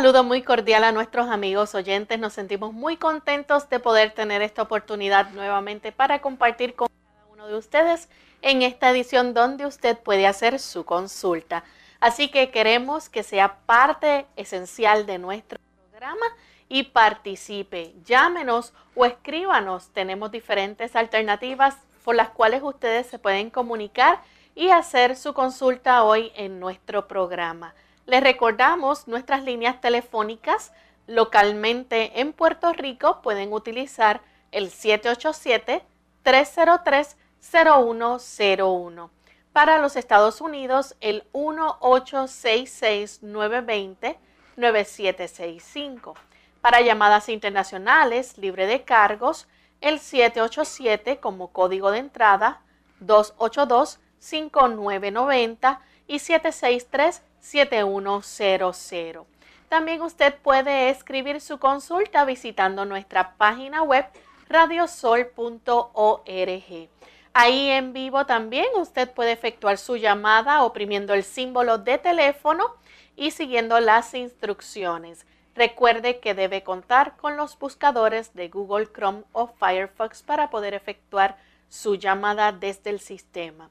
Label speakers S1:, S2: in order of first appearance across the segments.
S1: Saludo muy cordial a nuestros amigos oyentes. Nos sentimos muy contentos de poder tener esta oportunidad nuevamente para compartir con cada uno de ustedes en esta edición donde usted puede hacer su consulta. Así que queremos que sea parte esencial de nuestro programa y participe. Llámenos o escríbanos. Tenemos diferentes alternativas por las cuales ustedes se pueden comunicar y hacer su consulta hoy en nuestro programa. Les recordamos nuestras líneas telefónicas localmente en Puerto Rico pueden utilizar el 787-303-0101. Para los Estados Unidos, el 1866-920-9765. Para llamadas internacionales libre de cargos, el 787 como código de entrada, 282-5990 y 763 7100. También usted puede escribir su consulta visitando nuestra página web radiosol.org. Ahí en vivo también usted puede efectuar su llamada oprimiendo el símbolo de teléfono y siguiendo las instrucciones. Recuerde que debe contar con los buscadores de Google Chrome o Firefox para poder efectuar su llamada desde el sistema.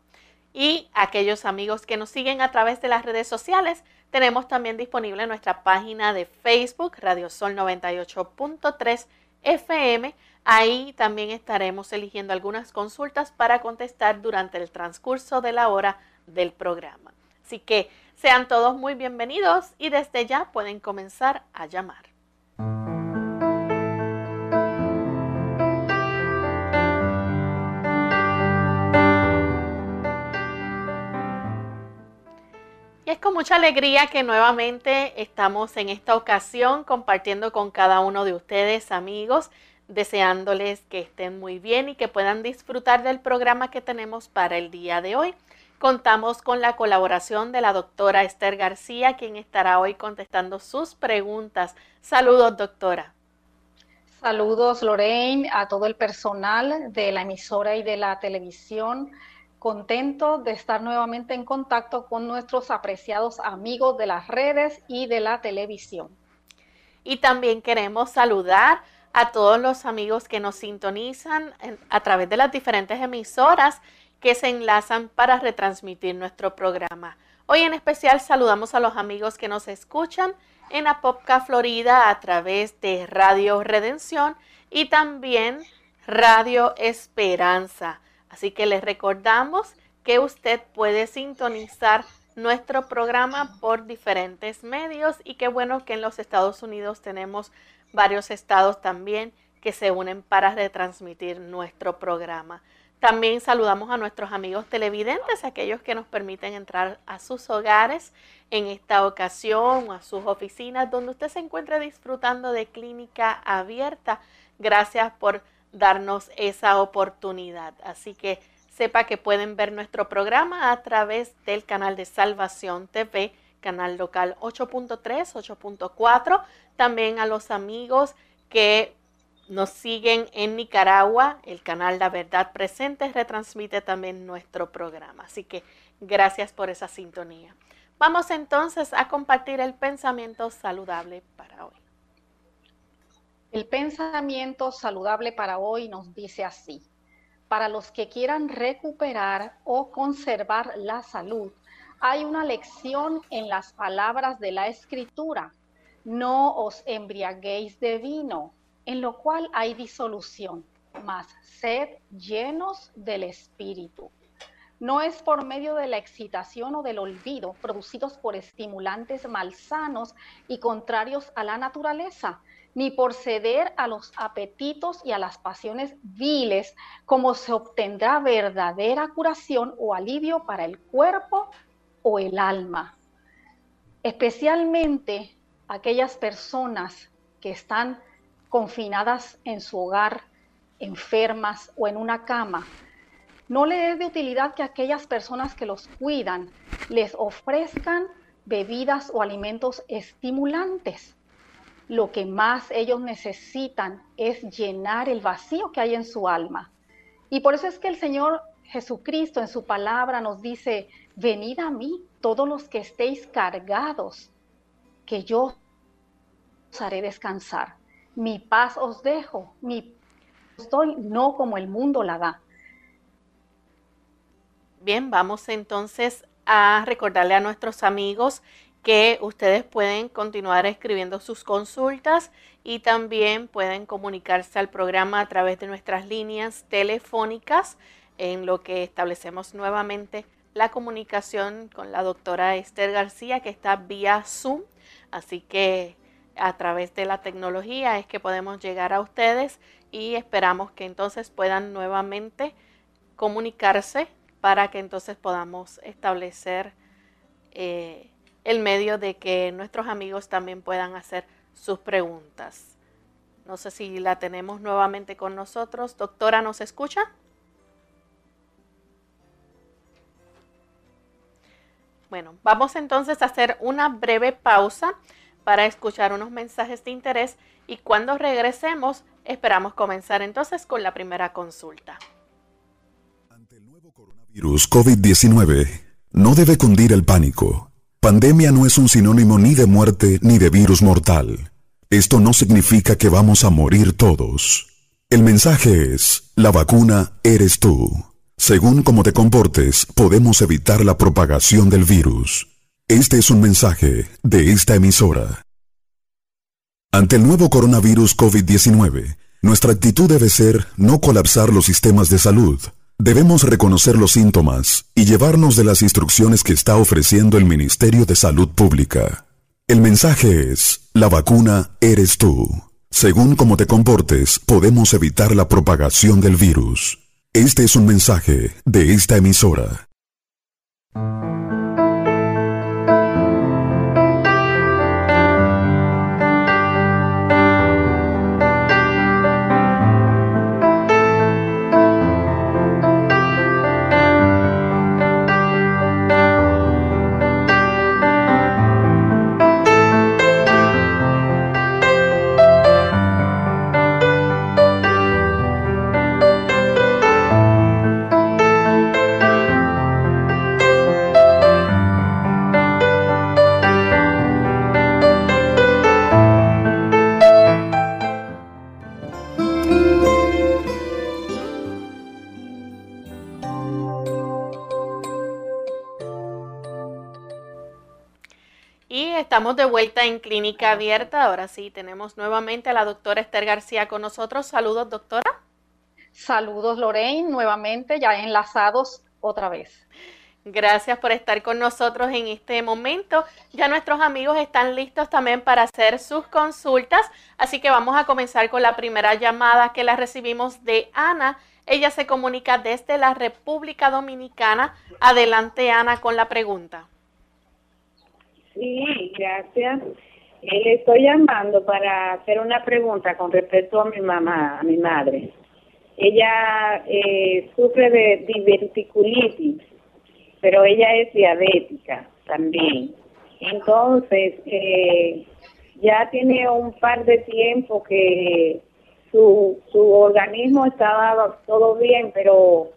S1: Y aquellos amigos que nos siguen a través de las redes sociales, tenemos también disponible nuestra página de Facebook, Radio Sol 98.3 FM. Ahí también estaremos eligiendo algunas consultas para contestar durante el transcurso de la hora del programa. Así que sean todos muy bienvenidos y desde ya pueden comenzar a llamar. Es con mucha alegría que nuevamente estamos en esta ocasión compartiendo con cada uno de ustedes, amigos, deseándoles que estén muy bien y que puedan disfrutar del programa que tenemos para el día de hoy. Contamos con la colaboración de la doctora Esther García, quien estará hoy contestando sus preguntas. Saludos, doctora.
S2: Saludos, Lorraine, a todo el personal de la emisora y de la televisión contento de estar nuevamente en contacto con nuestros apreciados amigos de las redes y de la televisión.
S1: Y también queremos saludar a todos los amigos que nos sintonizan a través de las diferentes emisoras que se enlazan para retransmitir nuestro programa. Hoy en especial saludamos a los amigos que nos escuchan en Apopka, Florida, a través de Radio Redención y también Radio Esperanza. Así que les recordamos que usted puede sintonizar nuestro programa por diferentes medios y qué bueno que en los Estados Unidos tenemos varios estados también que se unen para retransmitir nuestro programa. También saludamos a nuestros amigos televidentes, aquellos que nos permiten entrar a sus hogares en esta ocasión a sus oficinas donde usted se encuentre disfrutando de clínica abierta. Gracias por darnos esa oportunidad. Así que sepa que pueden ver nuestro programa a través del canal de Salvación TV, canal local 8.3, 8.4. También a los amigos que nos siguen en Nicaragua, el canal La Verdad Presente retransmite también nuestro programa. Así que gracias por esa sintonía. Vamos entonces a compartir el pensamiento saludable para hoy.
S2: El pensamiento saludable para hoy nos dice así. Para los que quieran recuperar o conservar la salud, hay una lección en las palabras de la escritura. No os embriaguéis de vino, en lo cual hay disolución, mas sed llenos del Espíritu. no es por medio de la excitación o del olvido producidos por estimulantes malsanos y contrarios a la naturaleza, ni por ceder a los apetitos y a las pasiones viles, como se obtendrá verdadera curación o alivio para el cuerpo o el alma. Especialmente aquellas personas que están confinadas en su hogar, enfermas o en una cama, no le es de utilidad que aquellas personas que los cuidan les ofrezcan bebidas o alimentos estimulantes. Lo que más ellos necesitan es llenar el vacío que hay en su alma. Y por eso es que el Señor Jesucristo en su palabra nos dice, venid a mí todos los que estéis cargados, que yo os haré descansar. Mi paz os dejo, mi os doy, no como el mundo la da.
S1: Bien, vamos entonces a recordarle a nuestros amigos que ustedes pueden continuar escribiendo sus consultas y también pueden comunicarse al programa a través de nuestras líneas telefónicas en lo que establecemos nuevamente la comunicación con la doctora Esther García que está vía Zoom. Así que a través de la tecnología es que podemos llegar a ustedes y esperamos que entonces puedan nuevamente comunicarse para que entonces podamos establecer eh, el medio de que nuestros amigos también puedan hacer sus preguntas. No sé si la tenemos nuevamente con nosotros. Doctora, ¿nos escucha? Bueno, vamos entonces a hacer una breve pausa para escuchar unos mensajes de interés y cuando regresemos esperamos comenzar entonces con la primera consulta
S3: virus COVID-19 no debe cundir el pánico. Pandemia no es un sinónimo ni de muerte ni de virus mortal. Esto no significa que vamos a morir todos. El mensaje es, la vacuna eres tú. Según cómo te comportes, podemos evitar la propagación del virus. Este es un mensaje de esta emisora. Ante el nuevo coronavirus COVID-19, nuestra actitud debe ser no colapsar los sistemas de salud, Debemos reconocer los síntomas y llevarnos de las instrucciones que está ofreciendo el Ministerio de Salud Pública. El mensaje es, la vacuna eres tú. Según cómo te comportes, podemos evitar la propagación del virus. Este es un mensaje de esta emisora.
S1: Estamos de vuelta en Clínica Abierta. Ahora sí, tenemos nuevamente a la doctora Esther García con nosotros. Saludos, doctora.
S2: Saludos, Lorraine, nuevamente, ya enlazados otra vez.
S1: Gracias por estar con nosotros en este momento. Ya nuestros amigos están listos también para hacer sus consultas, así que vamos a comenzar con la primera llamada que la recibimos de Ana. Ella se comunica desde la República Dominicana. Adelante, Ana, con la pregunta.
S4: Sí, gracias. Eh, le estoy llamando para hacer una pregunta con respecto a mi mamá, a mi madre. Ella eh, sufre de diverticulitis, pero ella es diabética también. Entonces, eh, ya tiene un par de tiempo que su, su organismo estaba todo bien, pero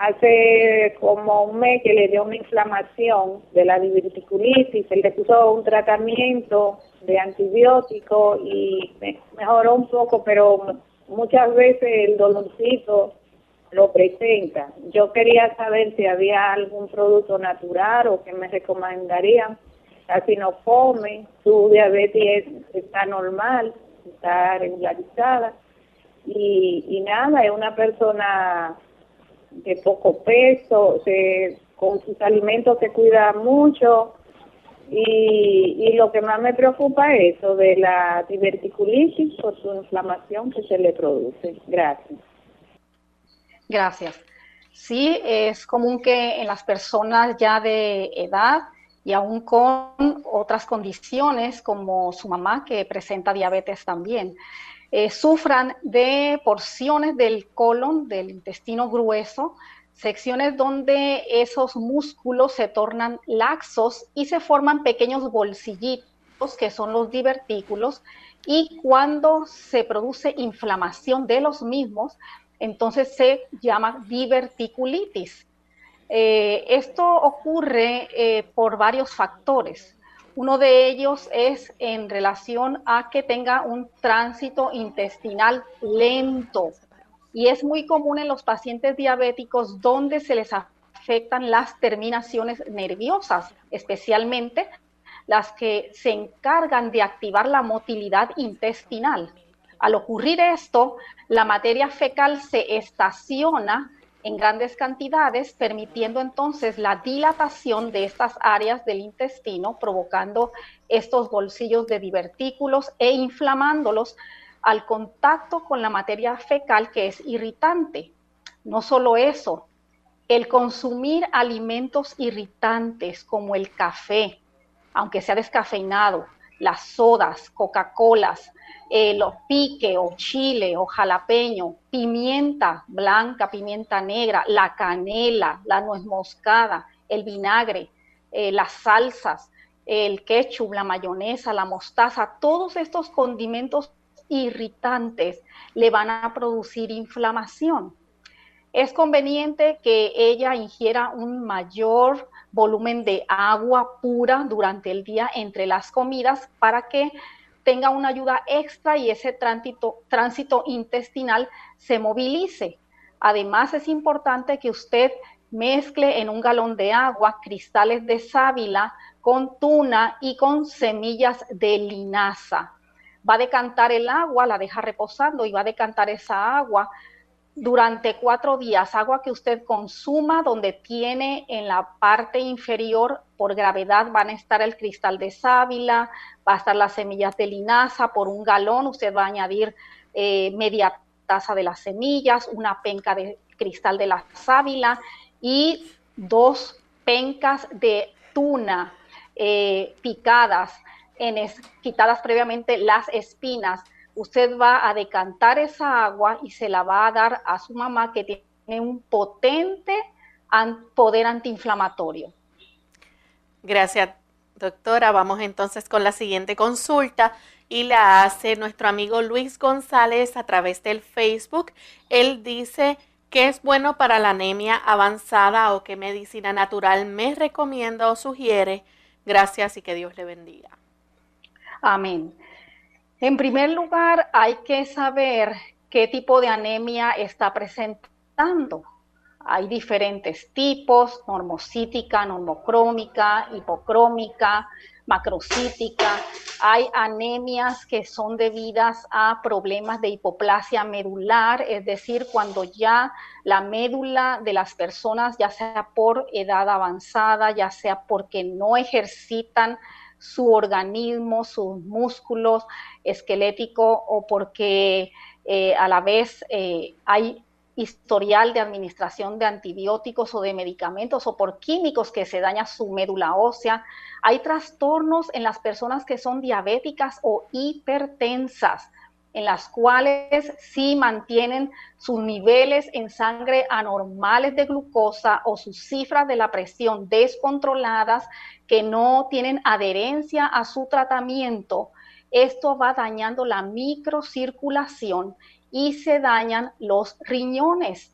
S4: hace como un mes que le dio una inflamación de la diverticulitis, se le puso un tratamiento de antibiótico y mejoró un poco, pero muchas veces el dolorcito lo presenta. Yo quería saber si había algún producto natural o que me recomendarían. Casi no come, su diabetes está normal, está regularizada y, y nada, es una persona de poco peso, se, con sus alimentos se cuida mucho y, lo que más me preocupa es eso de la diverticulitis por su inflamación que se le produce. Gracias.
S2: Gracias. Sí, es común que en las personas ya de edad y aún con otras condiciones como su mamá que presenta diabetes también, eh, sufran de porciones del colon, del intestino grueso, secciones donde esos músculos se tornan laxos y se forman pequeños bolsillitos que son los divertículos y cuando se produce inflamación de los mismos, entonces se llama diverticulitis. Eh, esto ocurre eh, por varios factores. Uno de ellos es en relación a que tenga un tránsito intestinal lento. Y es muy común en los pacientes diabéticos donde se les afectan las terminaciones nerviosas, especialmente las que se encargan de activar la motilidad intestinal. Al ocurrir esto, la materia fecal se estaciona en grandes cantidades, permitiendo entonces la dilatación de estas áreas del intestino, provocando estos bolsillos de divertículos e inflamándolos al contacto con la materia fecal que es irritante. No solo eso, el consumir alimentos irritantes como el café, aunque sea descafeinado, las sodas, Coca-Colas, eh, los pique o chile o jalapeño, pimienta blanca, pimienta negra, la canela, la nuez moscada, el vinagre, eh, las salsas, el ketchup, la mayonesa, la mostaza, todos estos condimentos irritantes le van a producir inflamación. Es conveniente que ella ingiera un mayor volumen de agua pura durante el día entre las comidas para que tenga una ayuda extra y ese tránsito, intestinal se movilice. Además, es importante que usted mezcle en un galón de agua cristales de sábila con tuna y con semillas de linaza. Va a decantar el agua, la deja reposando y va a decantar esa agua durante cuatro días, agua que usted consuma donde tiene en la parte inferior por gravedad van a estar el cristal de sábila, va a estar las semillas de linaza por un galón, usted va a añadir eh, media taza de las semillas, una penca de cristal de la sábila y dos pencas de tuna eh, picadas, en quitadas previamente las espinas usted va a decantar esa agua y se la va a dar a su mamá que tiene un potente poder antiinflamatorio.
S1: Gracias, doctora. Vamos entonces con la siguiente consulta y la hace nuestro amigo Luis González a través del Facebook. Él dice que es bueno para la anemia avanzada o qué medicina natural me recomienda o sugiere. Gracias y que Dios le bendiga.
S2: Amén. En primer lugar, hay que saber qué tipo de anemia está presentando. Hay diferentes tipos, normocítica, normocrómica, hipocrómica, macrocítica. Hay anemias que son debidas a problemas de hipoplasia medular, es decir, cuando ya la médula de las personas, ya sea por edad avanzada, ya sea porque no ejercitan su organismo, sus músculos esqueléticos o porque eh, a la vez eh, hay historial de administración de antibióticos o de medicamentos o por químicos que se daña su médula ósea. Hay trastornos en las personas que son diabéticas o hipertensas en las cuales sí mantienen sus niveles en sangre anormales de glucosa o sus cifras de la presión descontroladas que no tienen adherencia a su tratamiento, esto va dañando la microcirculación y se dañan los riñones,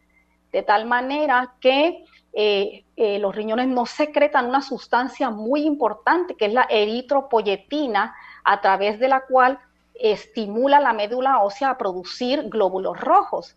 S2: de tal manera que eh, eh, los riñones no secretan una sustancia muy importante que es la eritropoyetina, a través de la cual estimula la médula ósea a producir glóbulos rojos.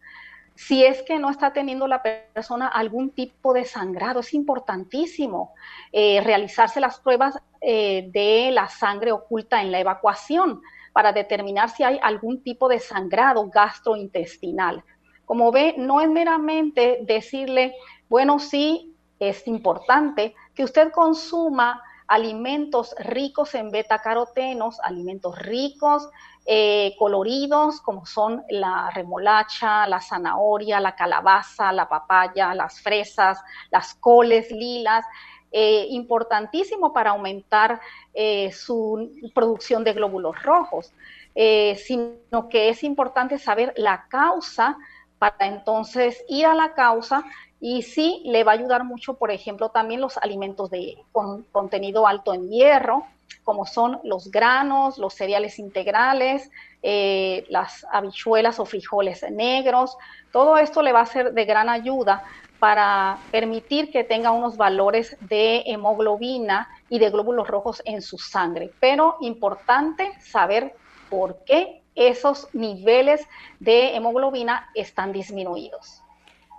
S2: Si es que no está teniendo la persona algún tipo de sangrado, es importantísimo eh, realizarse las pruebas eh, de la sangre oculta en la evacuación para determinar si hay algún tipo de sangrado gastrointestinal. Como ve, no es meramente decirle, bueno, sí, es importante que usted consuma alimentos ricos en betacarotenos, alimentos ricos, eh, coloridos, como son la remolacha, la zanahoria, la calabaza, la papaya, las fresas, las coles lilas, eh, importantísimo para aumentar eh, su producción de glóbulos rojos, sino que es importante saber la causa para entonces ir a la causa y sí le va a ayudar mucho, por ejemplo, también los alimentos de con contenido alto en hierro, como son los granos, los cereales integrales, eh, las habichuelas o frijoles negros. Todo esto le va a ser de gran ayuda para permitir que tenga unos valores de hemoglobina y de glóbulos rojos en su sangre. Pero importante saber por qué esos niveles de hemoglobina están disminuidos.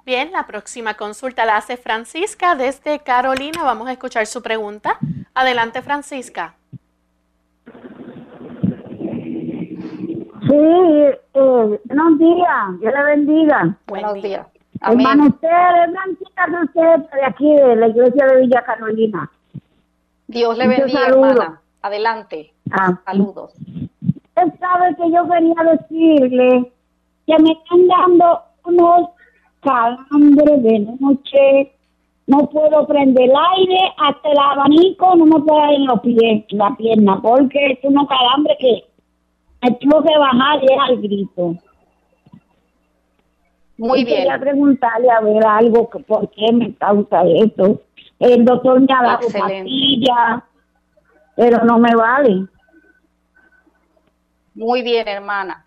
S1: Bien, la próxima consulta la hace Francisca desde Carolina. Vamos a escuchar su pregunta. Adelante, Francisca.
S5: Sí, eh, buenos días, Dios le bendiga.
S2: Buenos días.
S5: Hermano, usted es Blanquita usted de aquí, de la iglesia de Villa Carolina.
S2: Dios le bendiga, hermana. Adelante. Ah. Saludos.
S5: Usted sabe que yo quería decirle que me están dando unos calambres de noche, no puedo prender el aire, hasta el abanico no me puedo ir en los pies, la pierna, porque es unos calambres que me tengo que bajar y es al grito.
S2: Muy bien.
S5: Quería preguntarle a ver algo, que por qué me causa eso. El doctor me ha dado pastillas, pero no me vale.
S2: Muy bien, hermana.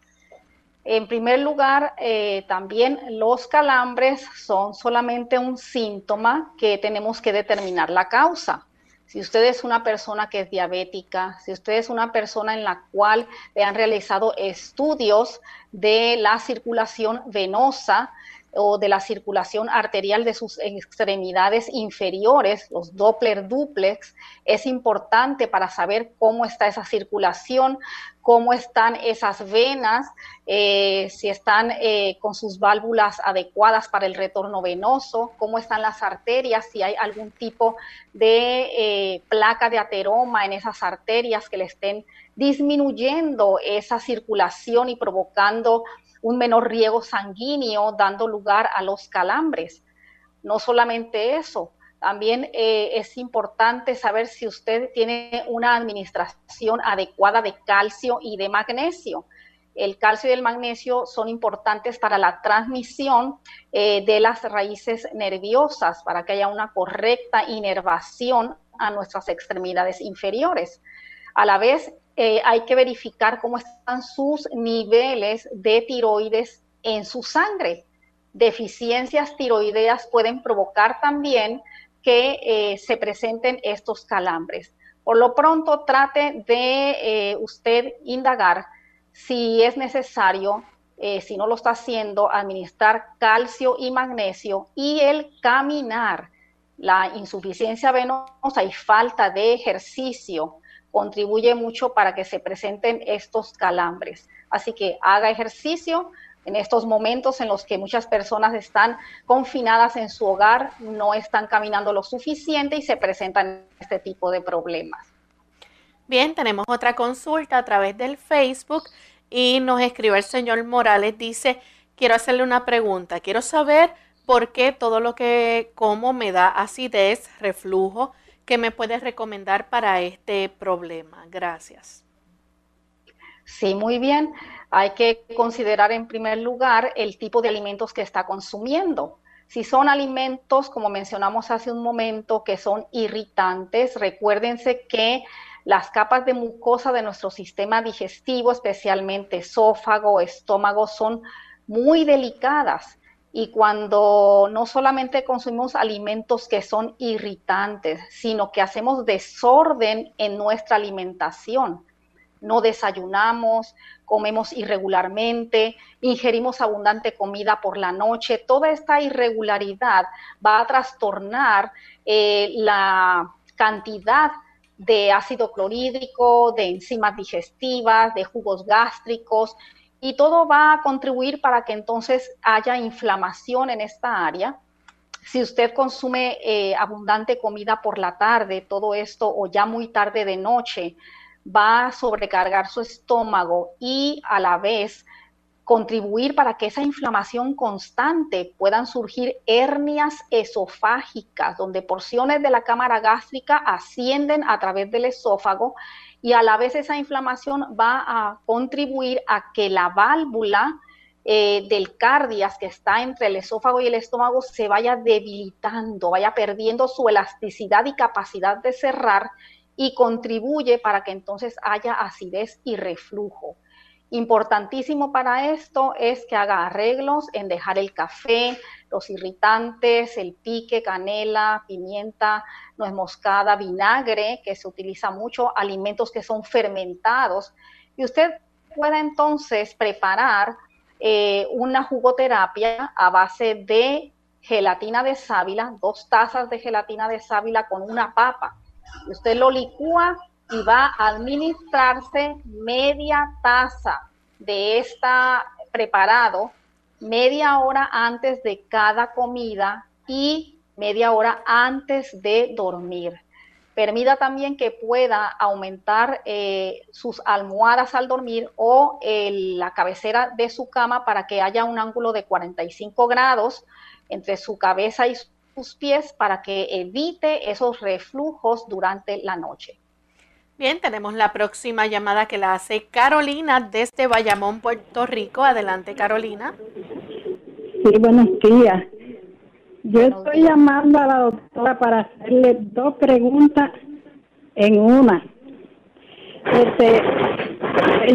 S2: En primer lugar, eh, también los calambres son solamente un síntoma que tenemos que determinar la causa. Si usted es una persona que es diabética, si usted es una persona en la cual le han realizado estudios de la circulación venosa, o de la circulación arterial de sus extremidades inferiores, los Doppler duplex, es importante para saber cómo está esa circulación, cómo están esas venas, eh, si están eh, con sus válvulas adecuadas para el retorno venoso, cómo están las arterias, si hay algún tipo de eh, placa de ateroma en esas arterias que le estén disminuyendo esa circulación y provocando un menor riego sanguíneo, dando lugar a los calambres. No solamente eso, también eh, es importante saber si usted tiene una administración adecuada de calcio y de magnesio. El calcio y el magnesio son importantes para la transmisión eh, de las raíces nerviosas, para que haya una correcta inervación a nuestras extremidades inferiores. A la vez, eh, hay que verificar cómo están sus niveles de tiroides en su sangre. Deficiencias tiroideas pueden provocar también que eh, se presenten estos calambres. Por lo pronto, trate de eh, usted indagar si es necesario, si no lo está haciendo, administrar calcio y magnesio y el caminar. La insuficiencia venosa y falta de ejercicio contribuye mucho para que se presenten estos calambres. Así que haga ejercicio en estos momentos en los que muchas personas están confinadas en su hogar, no están caminando lo suficiente y se presentan este tipo de problemas.
S1: Bien, tenemos otra consulta a través del Facebook y nos escribe el señor Morales, dice, quiero hacerle una pregunta, quiero saber por qué todo lo que como me da acidez, reflujo, ¿Qué me puedes recomendar para este problema? Gracias.
S2: Sí, muy bien. Hay que considerar en primer lugar el tipo de alimentos que está consumiendo. Si son alimentos, como mencionamos hace un momento, que son irritantes, recuérdense que las capas de mucosa de nuestro sistema digestivo, especialmente esófago, estómago, son muy delicadas y cuando no solamente consumimos alimentos que son irritantes, sino que hacemos desorden en nuestra alimentación. No desayunamos, comemos irregularmente, ingerimos abundante comida por la noche. Toda esta irregularidad va a trastornar eh, la cantidad de ácido clorhídrico, de enzimas digestivas, de jugos gástricos y todo va a contribuir para que entonces haya inflamación en esta área. Si usted consume eh, abundante comida por la tarde, todo esto, o ya muy tarde de noche, va a sobrecargar su estómago y a la vez contribuir para que esa inflamación constante puedan surgir hernias esofágicas, donde porciones de la cámara gástrica ascienden a través del esófago y a la vez esa inflamación va a contribuir a que la válvula eh, del cardias que está entre el esófago y el estómago se vaya debilitando, vaya perdiendo su elasticidad y capacidad de cerrar y contribuye para que entonces haya acidez y reflujo. Importantísimo para esto es que haga arreglos en dejar el café, los irritantes, el pique, canela, pimienta, nuez moscada, vinagre, que se utiliza mucho, alimentos que son fermentados. Y usted pueda entonces preparar eh, una jugoterapia a base de gelatina de sábila, dos tazas de gelatina de sábila con una papa. Usted lo licúa y va a administrarse media taza de esta preparado media hora antes de cada comida y media hora antes de dormir. Permita también que pueda aumentar eh, sus almohadas al dormir o la cabecera de su cama para que haya un ángulo de 45 grados entre su cabeza y sus pies para que evite esos reflujos durante la noche.
S1: Bien, tenemos la próxima llamada que la hace Carolina desde Bayamón, Puerto Rico. Adelante, Carolina.
S6: Sí, buenos días. Yo estoy llamando a la doctora para hacerle dos preguntas en una. Este,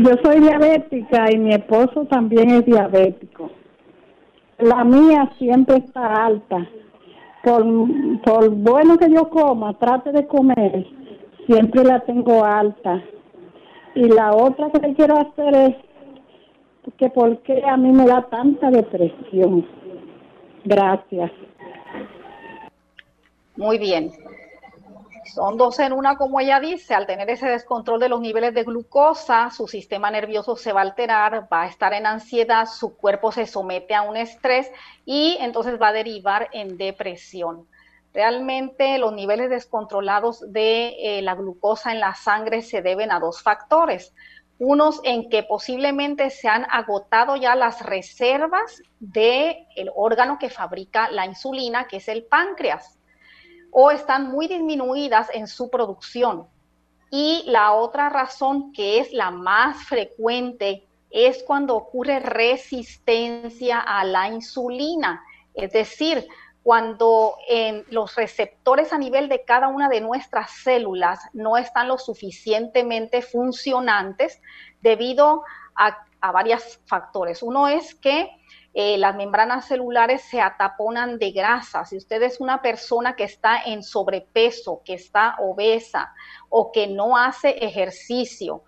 S6: yo soy diabética y mi esposo también es diabético. La mía siempre está alta. Por, por bueno que yo coma, trate de comer siempre la tengo alta. Y la otra que le quiero hacer es que por qué a mí me da tanta depresión. Gracias.
S2: Muy bien. Son dos en una, como ella dice, al tener ese descontrol de los niveles de glucosa, su sistema nervioso se va a alterar, va a estar en ansiedad, su cuerpo se somete a un estrés y entonces va a derivar en depresión. Realmente los niveles descontrolados de eh, la glucosa en la sangre se deben a dos factores. Unos en que posiblemente se han agotado ya las reservas del el órgano que fabrica la insulina, que es el páncreas, o están muy disminuidas en su producción. Y la otra razón, que es la más frecuente, es cuando ocurre resistencia a la insulina. Es decir, cuando los receptores a nivel de cada una de nuestras células no están lo suficientemente funcionantes debido a, varios factores. Uno es que eh, las membranas celulares se ataponan de grasa. Si usted es una persona que está en sobrepeso, que está obesa o que no hace ejercicio,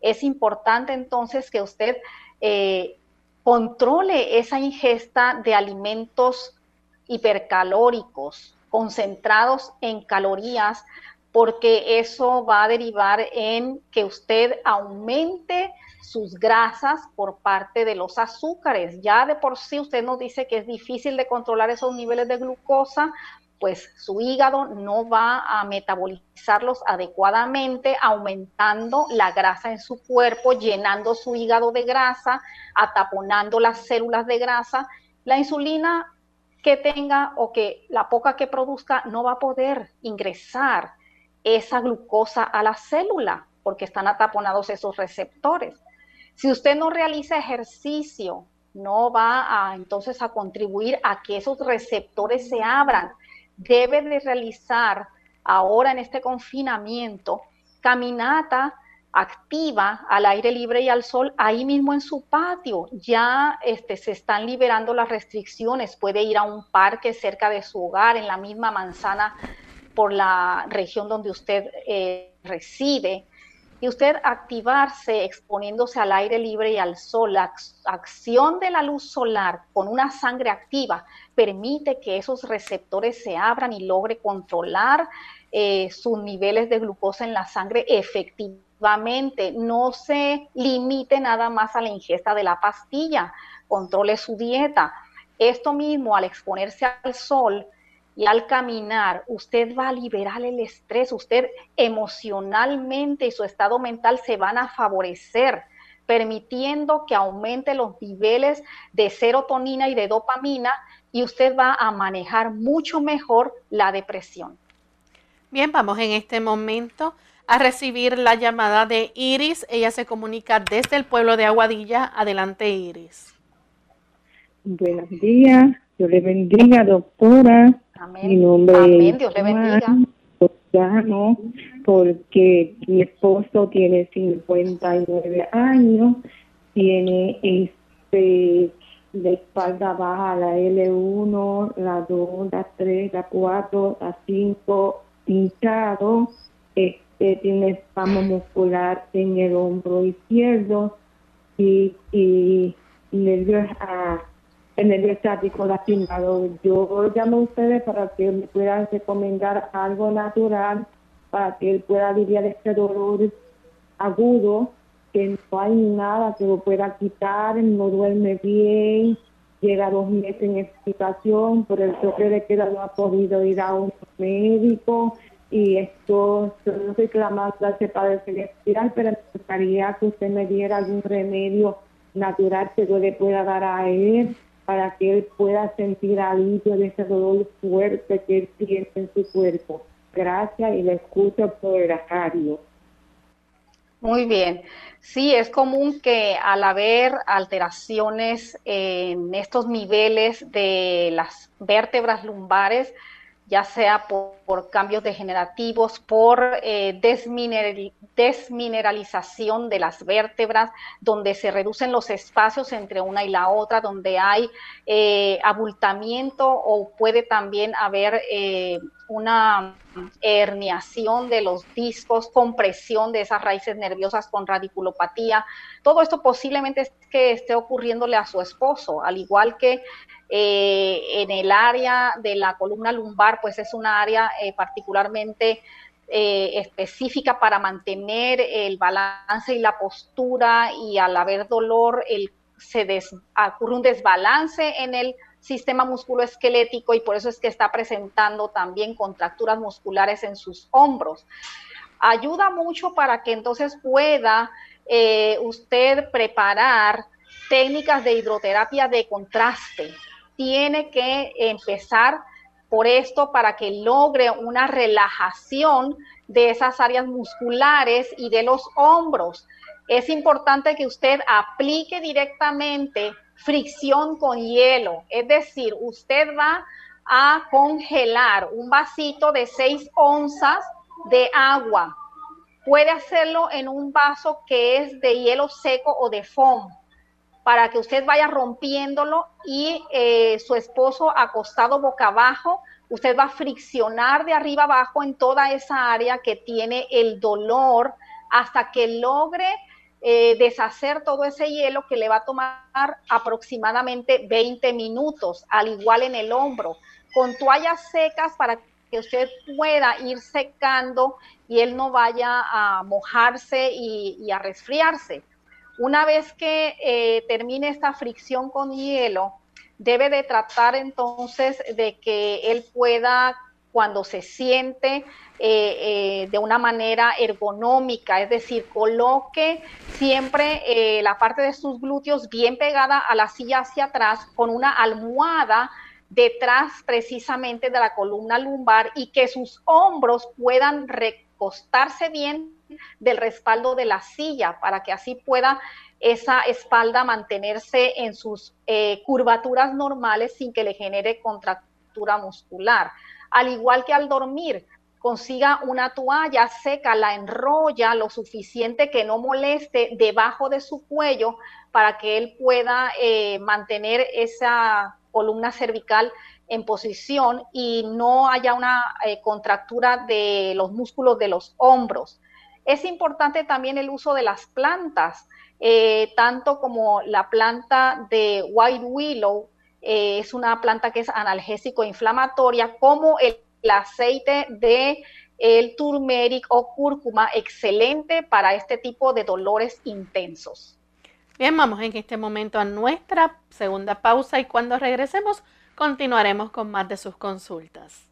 S2: es importante entonces que usted eh, controle esa ingesta de alimentos hipercalóricos, concentrados en calorías, porque eso va a derivar en que usted aumente sus grasas por parte de los azúcares. Ya de por sí usted nos dice que es difícil de controlar esos niveles de glucosa, pues su hígado no va a metabolizarlos adecuadamente, aumentando la grasa en su cuerpo, llenando su hígado de grasa, ataponando las células de grasa. La insulina que tenga o que la poca que produzca no va a poder ingresar esa glucosa a la célula porque están ataponados esos receptores. Si usted no realiza ejercicio, no va a entonces a contribuir a que esos receptores se abran. Debe de realizar ahora en este confinamiento caminata activa al aire libre y al sol ahí mismo en su patio. Ya este, se están liberando las restricciones. Puede ir a un parque cerca de su hogar, en la misma manzana por la región donde usted eh, reside. Y usted activarse exponiéndose al aire libre y al sol, la acción de la luz solar con una sangre activa permite que esos receptores se abran y logre controlar eh, sus niveles de glucosa en la sangre efectivamente no se limite nada más a la ingesta de la pastilla, controle su dieta. Esto mismo, al exponerse al sol y al caminar, usted va a liberar el estrés, usted emocionalmente y su estado mental se van a favorecer permitiendo que aumente los niveles de serotonina y de dopamina y usted va a manejar mucho mejor la depresión.
S1: Bien, vamos en este momento a recibir la llamada de Iris. Ella se comunica desde el pueblo de Aguadilla. Adelante, Iris.
S7: Buenos días. Dios le bendiga, doctora.
S2: Amén. Mi nombre Amén. Dios le bendiga.
S7: Llamo porque mi esposo tiene 59 años, tiene este de espalda baja la L1, la 2, la 3, la 4, la 5 hinchado, este, tiene espasmo muscular en el hombro izquierdo y, y nervios, ah, el nervio estático lastimado. Yo llamo a ustedes para que me puedan recomendar algo natural para que él pueda aliviar este dolor agudo, que no hay nada que lo pueda quitar, no duerme bien, llega dos meses en explicación, por el toque de queda no ha podido ir a un médico y esto, yo no soy la más clase para espiral, pero me gustaría que usted me diera algún remedio natural que yo le pueda dar a él para que él pueda sentir alivio de ese dolor fuerte que él siente en su cuerpo. Gracias y le escucho por el radio.
S2: Muy bien. Sí, es común que al haber alteraciones en estos niveles de las vértebras lumbares, ya sea por, cambios degenerativos, por eh, desmineralización de las vértebras, donde se reducen los espacios entre una y la otra, donde hay eh, abultamiento o puede también haber eh, una herniación de los discos, compresión de esas raíces nerviosas con radiculopatía. Todo esto posiblemente es que esté ocurriéndole a su esposo, al igual que eh, en el área de la columna lumbar, pues es una área eh, particularmente eh, específica para mantener el balance y la postura y al haber dolor se ocurre un desbalance en el sistema musculoesquelético y por eso es que está presentando también contracturas musculares en sus hombros. Ayuda mucho para que entonces pueda usted preparar técnicas de hidroterapia de contraste tiene que empezar por esto para que logre una relajación de esas áreas musculares y de los hombros. Es importante que usted aplique directamente fricción con hielo, es decir, usted va a congelar un vasito de 6 onzas de agua. Puede hacerlo en un vaso que es de hielo seco o de foam para que usted vaya rompiéndolo y eh, su esposo acostado boca abajo, usted va a friccionar de arriba abajo en toda esa área que tiene el dolor hasta que logre eh, deshacer todo ese hielo que le va a tomar aproximadamente 20 minutos, al igual en el hombro, con toallas secas para que usted pueda ir secando y él no vaya a mojarse y a resfriarse. Una vez que eh, termine esta fricción con hielo, debe de tratar entonces de que él pueda, cuando se siente eh, eh, de una manera ergonómica, es decir, coloque siempre la parte de sus glúteos bien pegada a la silla hacia atrás con una almohada detrás precisamente de la columna lumbar y que sus hombros puedan recostarse bien del respaldo de la silla para que así pueda esa espalda mantenerse en sus eh, curvaturas normales sin que le genere contractura muscular. Al igual que al dormir, consiga una toalla seca, la enrolla lo suficiente que no moleste debajo de su cuello para que él pueda eh, mantener esa columna cervical en posición y no haya una eh, contractura de los músculos de los hombros. Es importante también el uso de las plantas, eh, tanto como la planta de White Willow, eh, es una planta que es analgésico inflamatoria, como el, aceite de el turmeric o cúrcuma, excelente para este tipo de dolores intensos.
S1: Bien, vamos en este momento a nuestra segunda pausa y cuando regresemos continuaremos con más de sus consultas.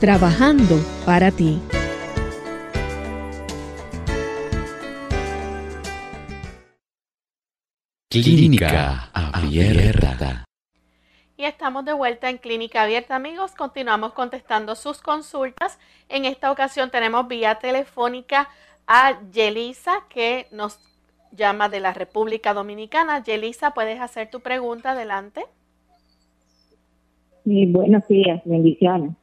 S8: trabajando para ti.
S9: Clínica Abierta.
S1: Y estamos de vuelta en Clínica Abierta, amigos. Continuamos contestando sus consultas. En esta ocasión tenemos vía telefónica a Yelisa, que nos llama de la República Dominicana. Yelisa, ¿puedes hacer tu pregunta? Adelante.
S10: Sí, buenos días, bendiciones.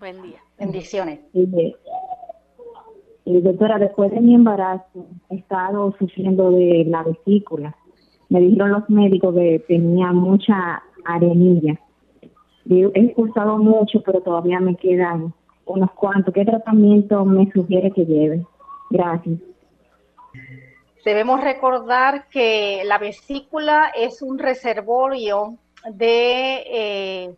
S1: Buen día.
S2: Bendiciones.
S10: Y, doctora, después de mi embarazo he estado sufriendo de la vesícula. Me dijeron los médicos que tenía mucha arenilla. He expulsado mucho, pero todavía me quedan unos cuantos. ¿Qué tratamiento me sugiere que lleve? Gracias.
S2: Debemos recordar que la vesícula es un reservorio de eh,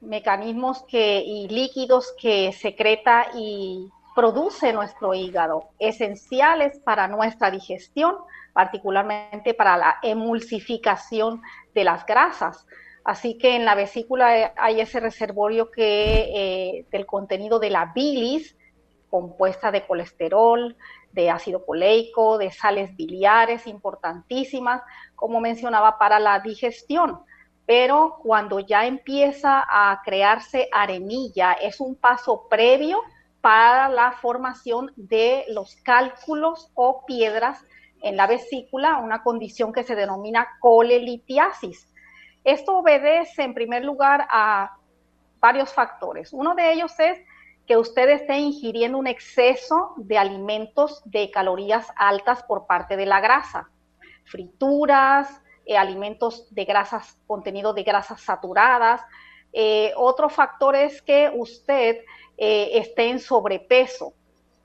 S2: mecanismos que, y líquidos que secreta y produce nuestro hígado, esenciales para nuestra digestión, particularmente para la emulsificación de las grasas. Así que en la vesícula hay ese reservorio que eh, del contenido de la bilis, compuesta de colesterol, de ácido coleico, de sales biliares importantísimas, como mencionaba, para la digestión pero cuando ya empieza a crearse arenilla, es un paso previo para la formación de los cálculos o piedras en la vesícula, una condición que se denomina colelitiasis. Esto obedece en primer lugar a varios factores. Uno de ellos es que usted esté ingiriendo un exceso de alimentos de calorías altas por parte de la grasa, frituras, eh, alimentos de grasas, contenido de grasas saturadas. Eh, otro factor es que usted eh, esté en sobrepeso.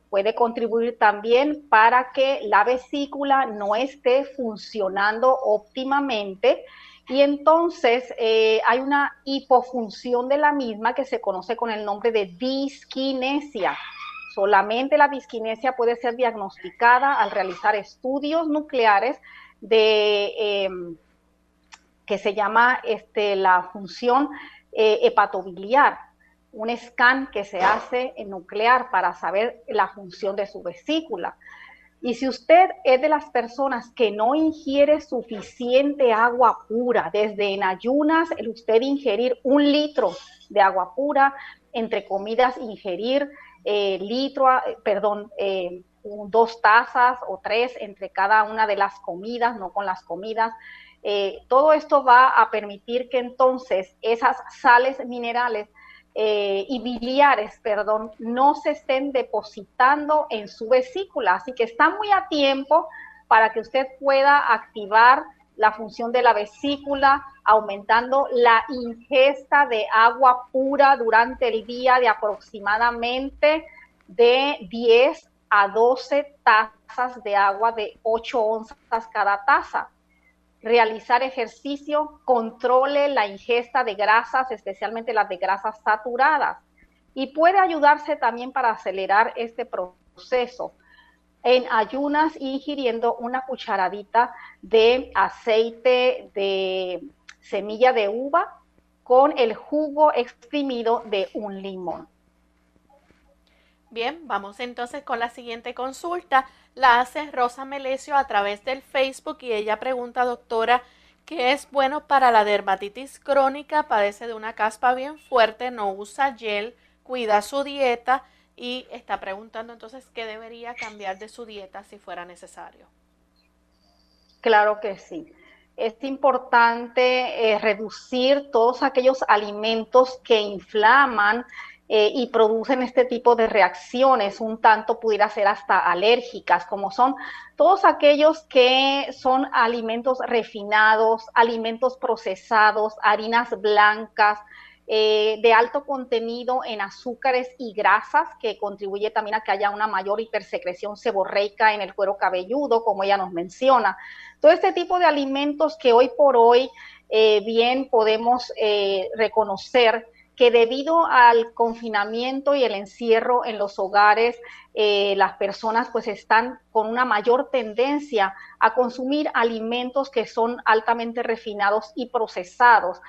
S2: Puede contribuir también para que la vesícula no esté funcionando óptimamente y entonces hay una hipofunción de la misma que se conoce con el nombre de disquinesia. Solamente la disquinesia puede ser diagnosticada al realizar estudios nucleares de em, que se llama este, la función eh, hepatobiliar, un scan que se hace en nuclear para saber la función de su vesícula. Y si usted es de las personas que no ingiere suficiente agua pura, desde en ayunas, el usted ingerir un litro de agua pura, entre comidas ingerir eh, litro, eh, perdón, dos tazas o tres entre cada una de las comidas, no con las comidas. eh, todo esto va a permitir que entonces esas sales minerales eh, y biliares, perdón, no se estén depositando en su vesícula. Así que está muy a tiempo para que usted pueda activar la función de la vesícula, aumentando la ingesta de agua pura durante el día de aproximadamente de 10 a 12 tazas de agua de 8 onzas cada taza. Realizar ejercicio, controle la ingesta de grasas, especialmente las de grasas saturadas. Y puede ayudarse también para acelerar este proceso en ayunas ingiriendo una cucharadita de aceite de semilla de uva con el jugo exprimido de un limón.
S1: Bien, vamos entonces con la siguiente consulta. La hace Rosa Melesio a través del Facebook y ella pregunta, doctora, ¿qué es bueno para la dermatitis crónica? Padece de una caspa bien fuerte, no usa gel, cuida su dieta y está preguntando entonces qué debería cambiar de su dieta si fuera necesario.
S2: Claro que sí. Es importante eh, reducir todos aquellos alimentos que inflaman eh, y producen este tipo de reacciones, un tanto pudiera ser hasta alérgicas, como son todos aquellos que son alimentos refinados, alimentos procesados, harinas blancas, eh, de alto contenido en azúcares y grasas, que contribuye también a que haya una mayor hipersecreción seborreica en el cuero cabelludo, como ella nos menciona. Todo este tipo de alimentos que hoy por hoy eh, bien podemos reconocer que debido al confinamiento y el encierro en los hogares, las personas pues están con una mayor tendencia a consumir alimentos que son altamente refinados y procesados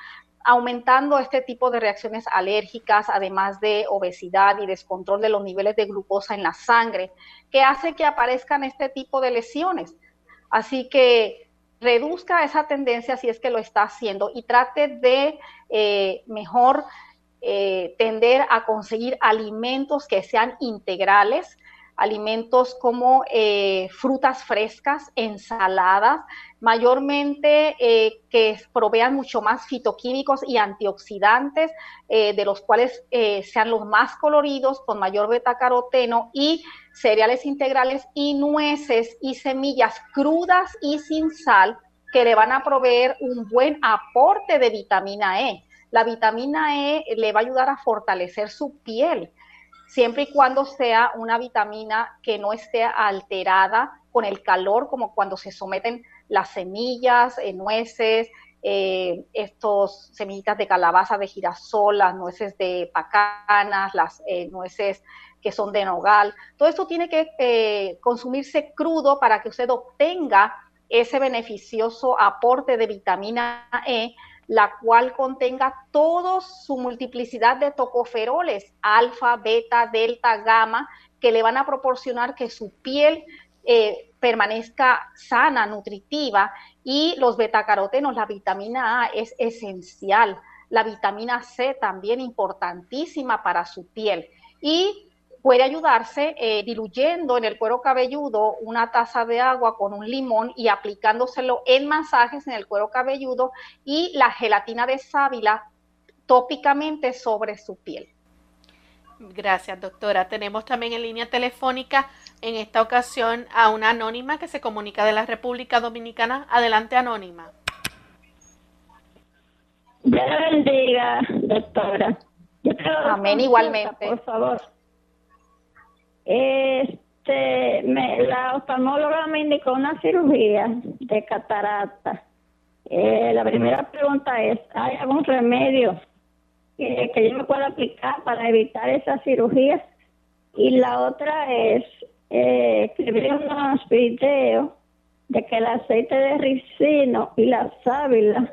S2: aumentando este tipo de reacciones alérgicas, además de obesidad y descontrol de los niveles de glucosa en la sangre, que hace que aparezcan este tipo de lesiones. Así que reduzca esa tendencia si es que lo está haciendo y trate de eh, mejor eh, tender a conseguir alimentos que sean integrales, alimentos como eh, frutas frescas, ensaladas, mayormente eh, que provean mucho más fitoquímicos y antioxidantes, de los cuales sean los más coloridos, con mayor betacaroteno y cereales integrales y nueces y semillas crudas y sin sal que le van a proveer un buen aporte de vitamina E. La vitamina E le va a ayudar a fortalecer su piel siempre y cuando sea una vitamina que no esté alterada con el calor, como cuando se someten las semillas, eh, nueces, eh, estos semillitas de calabaza, de girasol, las nueces de pacanas, las eh, nueces que son de nogal. Todo esto tiene que consumirse crudo para que usted obtenga ese beneficioso aporte de vitamina E la cual contenga toda su multiplicidad de tocoferoles, alfa, beta, delta, gamma, que le van a proporcionar que su piel eh, permanezca sana, nutritiva, y los betacarotenos, la vitamina A es esencial, la vitamina C también importantísima para su piel. Y puede ayudarse eh, diluyendo en el cuero cabelludo una taza de agua con un limón y aplicándoselo en masajes en el cuero cabelludo y la gelatina de sábila tópicamente sobre su piel.
S1: Gracias, doctora. Tenemos también en línea telefónica en esta ocasión a una anónima que se comunica de la República Dominicana. Adelante, anónima.
S5: Dios bendiga, doctora.
S2: Amén, igualmente.
S5: Por favor. Este, me, la oftalmóloga me indicó una cirugía de catarata. Eh, la primera pregunta es, ¿hay algún remedio que, yo me pueda aplicar para evitar esas cirugías? Y la otra es, eh, escribí unos videos de que el aceite de ricino y la sábila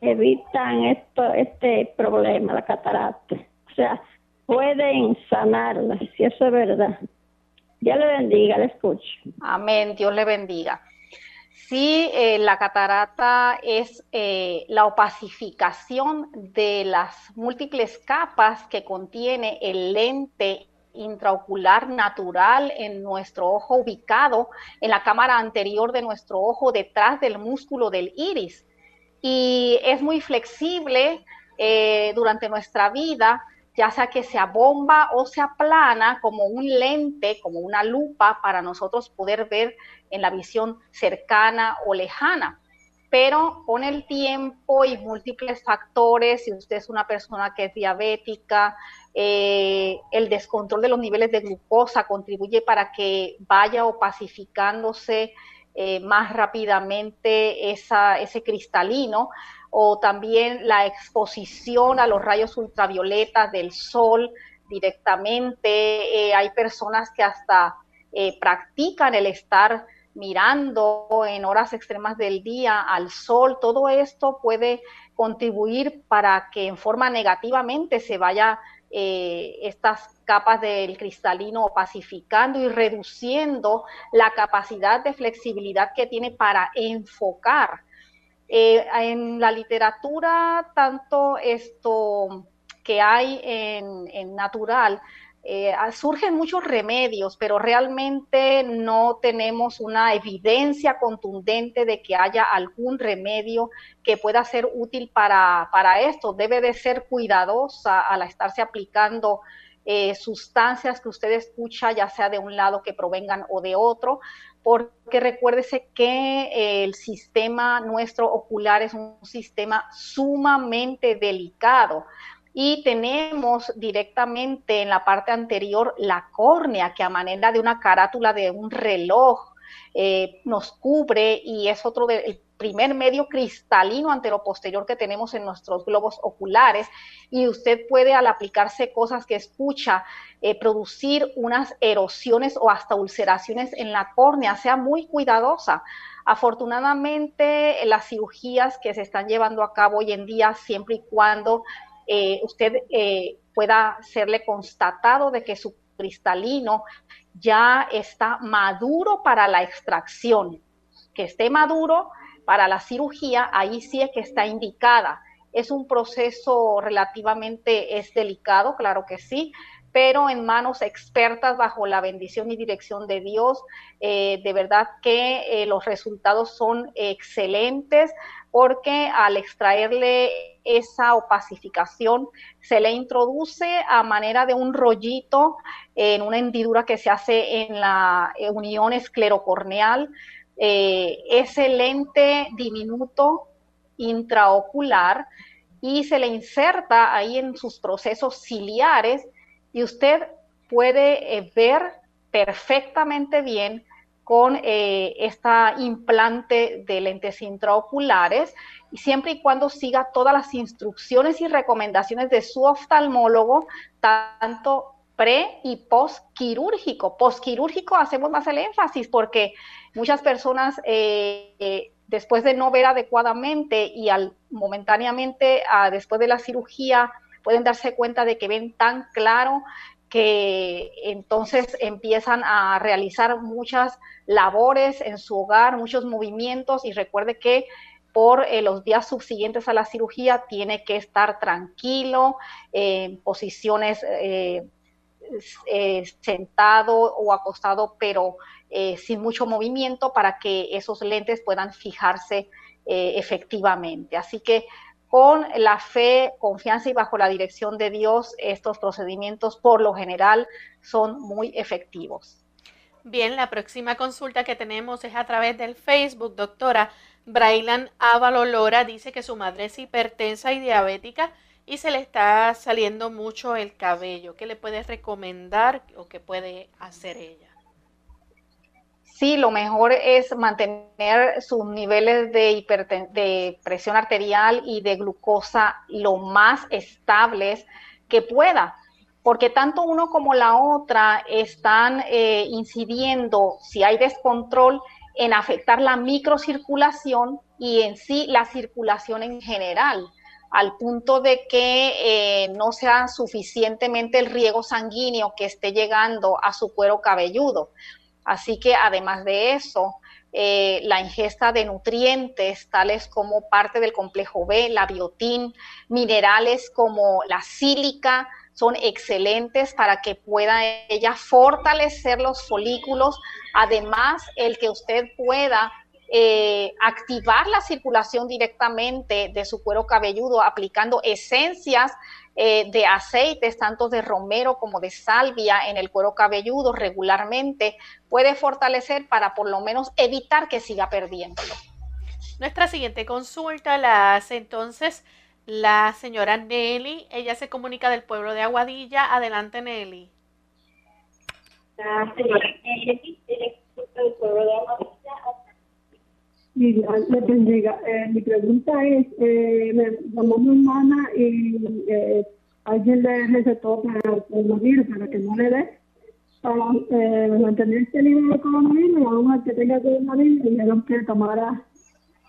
S5: evitan esto, este problema, la catarata. O sea, pueden sanarla, si eso es verdad. Dios le bendiga, le escucho.
S2: Amén, Dios le bendiga. Sí, eh, la catarata es eh, la opacificación de las múltiples capas que contiene el lente intraocular natural en nuestro ojo ubicado en la cámara anterior de nuestro ojo detrás del músculo del iris. y es muy flexible eh, durante nuestra vida, ya sea que sea bomba o sea plana, como un lente, como una lupa para nosotros poder ver en la visión cercana o lejana. Pero con el tiempo y múltiples factores, si usted es una persona que es diabética, eh, el descontrol de los niveles de glucosa contribuye para que vaya opacificándose eh, más rápidamente ese cristalino o también la exposición a los rayos ultravioletas del sol directamente. Eh, hay personas que hasta eh, practican el estar mirando en horas extremas del día al sol. Todo esto puede contribuir para que en forma negativamente se vaya eh, estas capas del cristalino opacificando y reduciendo la capacidad de flexibilidad que tiene para enfocar eh, en la literatura, tanto esto que hay en, natural, eh, surgen muchos remedios, pero realmente no tenemos una evidencia contundente de que haya algún remedio que pueda ser útil para, para esto. Debe de ser cuidadosa al estarse aplicando eh, sustancias que usted escucha, ya sea de un lado que provengan o de otro, porque recuérdese que eh, el sistema nuestro ocular es un sistema sumamente delicado y tenemos directamente en la parte anterior la córnea que a manera de una carátula de un reloj eh, nos cubre y es otro del primer medio cristalino anteroposterior que tenemos en nuestros globos oculares y usted puede al aplicarse cosas que escucha eh, producir unas erosiones o hasta ulceraciones en la córnea, sea muy cuidadosa. Afortunadamente, las cirugías que se están llevando a cabo hoy en día, siempre y cuando eh, usted eh, pueda serle constatado de que su cristalino ya está maduro para la extracción, que esté maduro para la cirugía, ahí sí es que está indicada. Es un proceso relativamente, es delicado, claro que sí, pero en manos expertas bajo la bendición y dirección de Dios, eh, de verdad que eh, los resultados son excelentes porque al extraerle esa opacificación se le introduce a manera de un rollito en una hendidura que se hace en la unión esclerocorneal eh, ese lente diminuto intraocular y se le inserta ahí en sus procesos ciliares y usted puede eh, ver perfectamente bien con eh, esta implante de lentes intraoculares y siempre y cuando siga todas las instrucciones y recomendaciones de su oftalmólogo, tanto pre y post quirúrgico. Post quirúrgico hacemos más el énfasis porque muchas personas eh, eh, después de no ver adecuadamente y al momentáneamente después de la cirugía pueden darse cuenta de que ven tan claro que entonces empiezan a realizar muchas labores en su hogar, muchos movimientos y recuerde que por eh, los días subsiguientes a la cirugía tiene que estar tranquilo en posiciones sentado o acostado, pero eh, sin mucho movimiento para que esos lentes puedan fijarse eh, efectivamente. Así que con la fe, confianza y bajo la dirección de Dios, estos procedimientos por lo general son muy efectivos.
S1: Bien, la próxima consulta que tenemos es a través del Facebook, doctora. Brailan Ávalo Lora dice que su madre es hipertensa y diabética y se le está saliendo mucho el cabello. ¿Qué le puedes recomendar o qué puede hacer ella?
S2: Sí, lo mejor es mantener sus niveles de, de presión arterial y de glucosa lo más estables que pueda, porque tanto uno como la otra están eh, incidiendo, si hay descontrol, en afectar la microcirculación y en sí la circulación en general al punto de que eh, no sea suficientemente el riego sanguíneo que esté llegando a su cuero cabelludo. Así que además de eso, eh, la ingesta de nutrientes tales como parte del complejo B, la biotín, minerales como la sílica, son excelentes para que pueda ella fortalecer los folículos. Además, el que usted pueda eh, activar la circulación directamente de su cuero cabelludo aplicando esencias eh, de aceites, tanto de romero como de salvia en el cuero cabelludo regularmente, puede fortalecer para por lo menos evitar que siga perdiéndolo.
S1: Nuestra siguiente consulta la hace entonces la señora Nelly. Ella se comunica del pueblo de Aguadilla. Adelante, Nelly.
S11: La señora Nelly, del pueblo de Aguadilla. Le bendiga. Eh, mi pregunta es, eh, me llamó mi hermana y eh, alguien le recetó para el para que no le dé, para eh, mantener este nivel de coronavirus y aún que tenga coronavirus, dijeron que tomara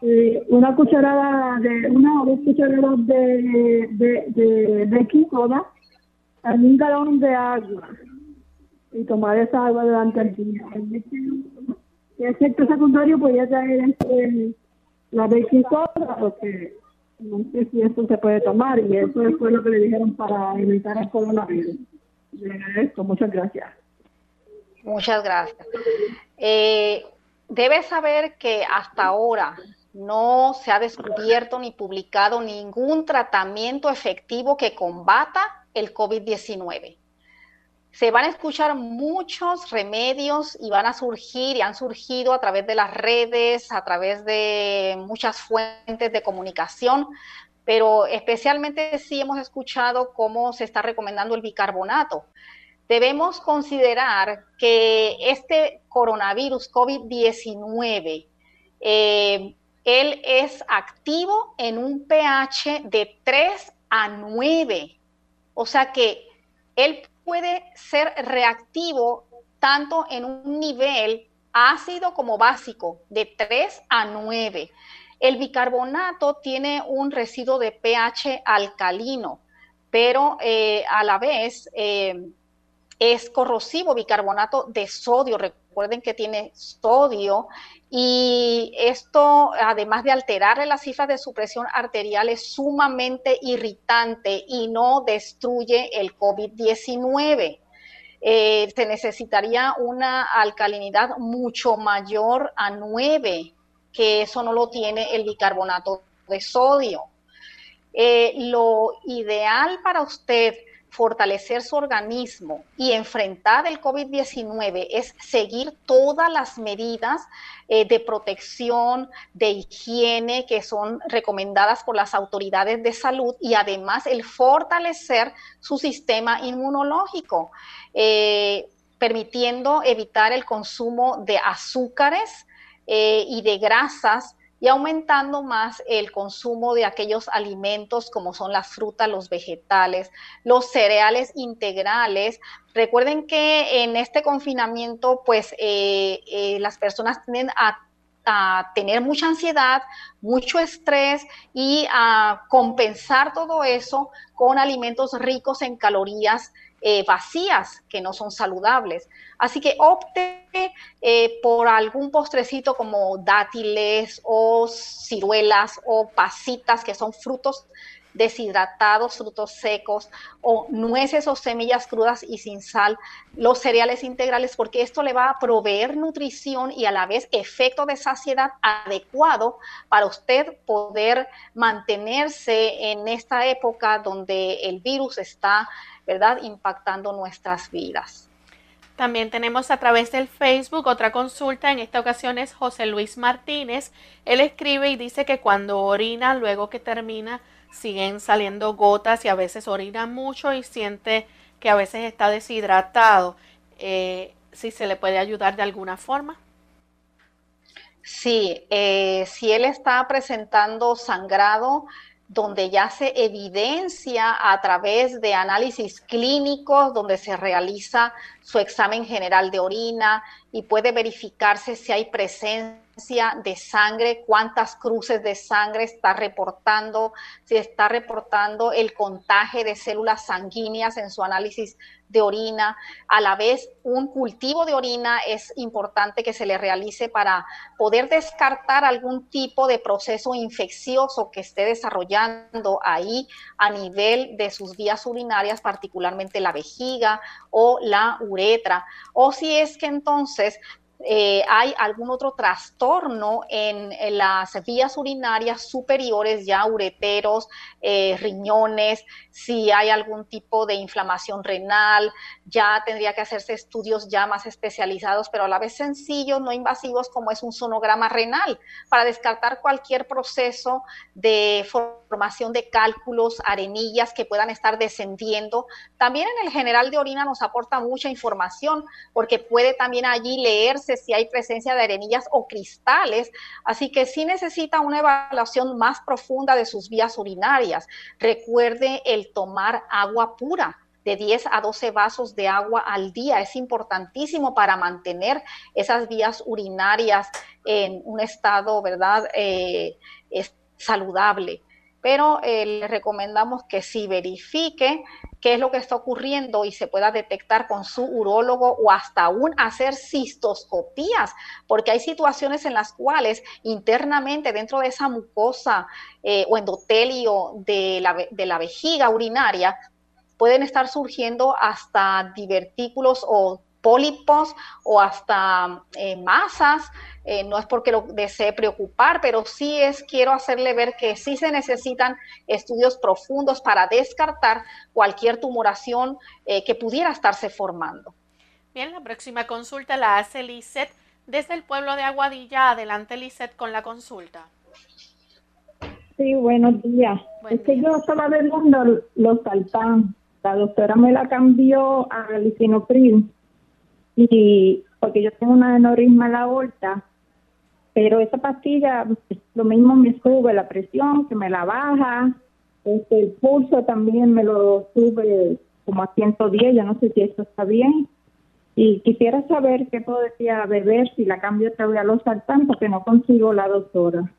S11: eh, una cucharada de una o dos cucharadas de, de, de en un galón de agua y tomar esa agua durante el día. El efecto secundario podría traer este, la soda, porque no sé si eso se puede tomar y eso fue lo que le dijeron para evitar el coronavirus. Le agradezco, muchas gracias.
S2: Muchas gracias. Eh, debes saber que hasta ahora no se ha descubierto ni publicado ningún tratamiento efectivo que combata el COVID-19. Se van a escuchar muchos remedios y van a surgir y han surgido a través de las redes, a través de muchas fuentes de comunicación, pero especialmente sí hemos escuchado cómo se está recomendando el bicarbonato. Debemos considerar que este coronavirus COVID-19 eh, él es activo en un pH de 3 a 9. O sea que él puede ser reactivo tanto en un nivel ácido como básico, de 3 a 9. El bicarbonato tiene un residuo de pH alcalino, pero eh, a la vez eh, es corrosivo bicarbonato de sodio. Recuerden que tiene sodio y esto, además de alterarle las cifras de su presión arterial, es sumamente irritante y no destruye el COVID-19. Eh, se necesitaría una alcalinidad mucho mayor a 9, que eso no lo tiene el bicarbonato de sodio. Eh, lo ideal para usted fortalecer su organismo y enfrentar el COVID-19 es seguir todas las medidas eh, de protección, de higiene que son recomendadas por las autoridades de salud y además el fortalecer su sistema inmunológico, eh, permitiendo evitar el consumo de azúcares eh, y de grasas y aumentando más el consumo de aquellos alimentos como son las frutas, los vegetales, los cereales integrales. Recuerden que en este confinamiento, pues eh, eh, las personas tienden a a tener mucha ansiedad, mucho estrés y a compensar todo eso con alimentos ricos en calorías eh, vacías que no son saludables. Así que opte eh, por algún postrecito como dátiles o ciruelas o pasitas que son frutos deshidratados, frutos secos o nueces o semillas crudas y sin sal, los cereales integrales, porque esto le va a proveer nutrición y a la vez efecto de saciedad adecuado para usted poder mantenerse en esta época donde el virus está, ¿verdad?, impactando nuestras vidas.
S1: También tenemos a través del Facebook otra consulta, en esta ocasión es José Luis Martínez. Él escribe y dice que cuando orina, luego que termina siguen saliendo gotas y a veces orina mucho y siente que a veces está deshidratado. Eh, si se le puede ayudar de alguna forma.
S2: Sí, eh, si él está presentando sangrado, donde ya se evidencia a través de análisis clínicos, donde se realiza su examen general de orina y puede verificarse si hay presencia de sangre, cuántas cruces de sangre está reportando, si está reportando el contagio de células sanguíneas en su análisis de orina. A la vez, un cultivo de orina es importante que se le realice para poder descartar algún tipo de proceso infeccioso que esté desarrollando ahí a nivel de sus vías urinarias, particularmente la vejiga o la uretra. O si es que entonces eh, hay algún otro trastorno en, las vías urinarias superiores, ya ureteros, eh, riñones, si hay algún tipo de inflamación renal, ya tendría que hacerse estudios ya más especializados, pero a la vez sencillos, no invasivos, como es un sonograma renal, para descartar cualquier proceso de formación de cálculos, arenillas que puedan estar descendiendo. También en el general de orina nos aporta mucha información, porque puede también allí leerse si hay presencia de arenillas o cristales, así que sí necesita una evaluación más profunda de sus vías urinarias. Recuerde el tomar agua pura de 10 a 12 vasos de agua al día. Es importantísimo para mantener esas vías urinarias en un estado, ¿verdad?, eh, saludable pero eh, le recomendamos que si verifique qué es lo que está ocurriendo y se pueda detectar con su urólogo o hasta aún hacer cistoscopías, porque hay situaciones en las cuales internamente dentro de esa mucosa eh, o endotelio de la, de la vejiga urinaria pueden estar surgiendo hasta divertículos o pólipos o hasta eh, masas eh, no es porque lo desee preocupar, pero sí es, quiero hacerle ver que sí se necesitan estudios profundos para descartar cualquier tumoración eh, que pudiera estarse formando.
S1: Bien, la próxima consulta la hace Lisset desde el pueblo de Aguadilla. Adelante, Lisset, con la consulta.
S6: Sí, buenos días. es que yo estaba vendiendo los saltán. La doctora me la cambió a lisinopril y porque yo tengo una aneurisma en la aorta pero esa pastilla lo mismo me sube la presión, que me la baja, este, el pulso también me lo sube como a 110, yo no sé si eso está bien. Y quisiera saber qué podría beber si la cambio otra vez a los saltan porque no consigo la doctora.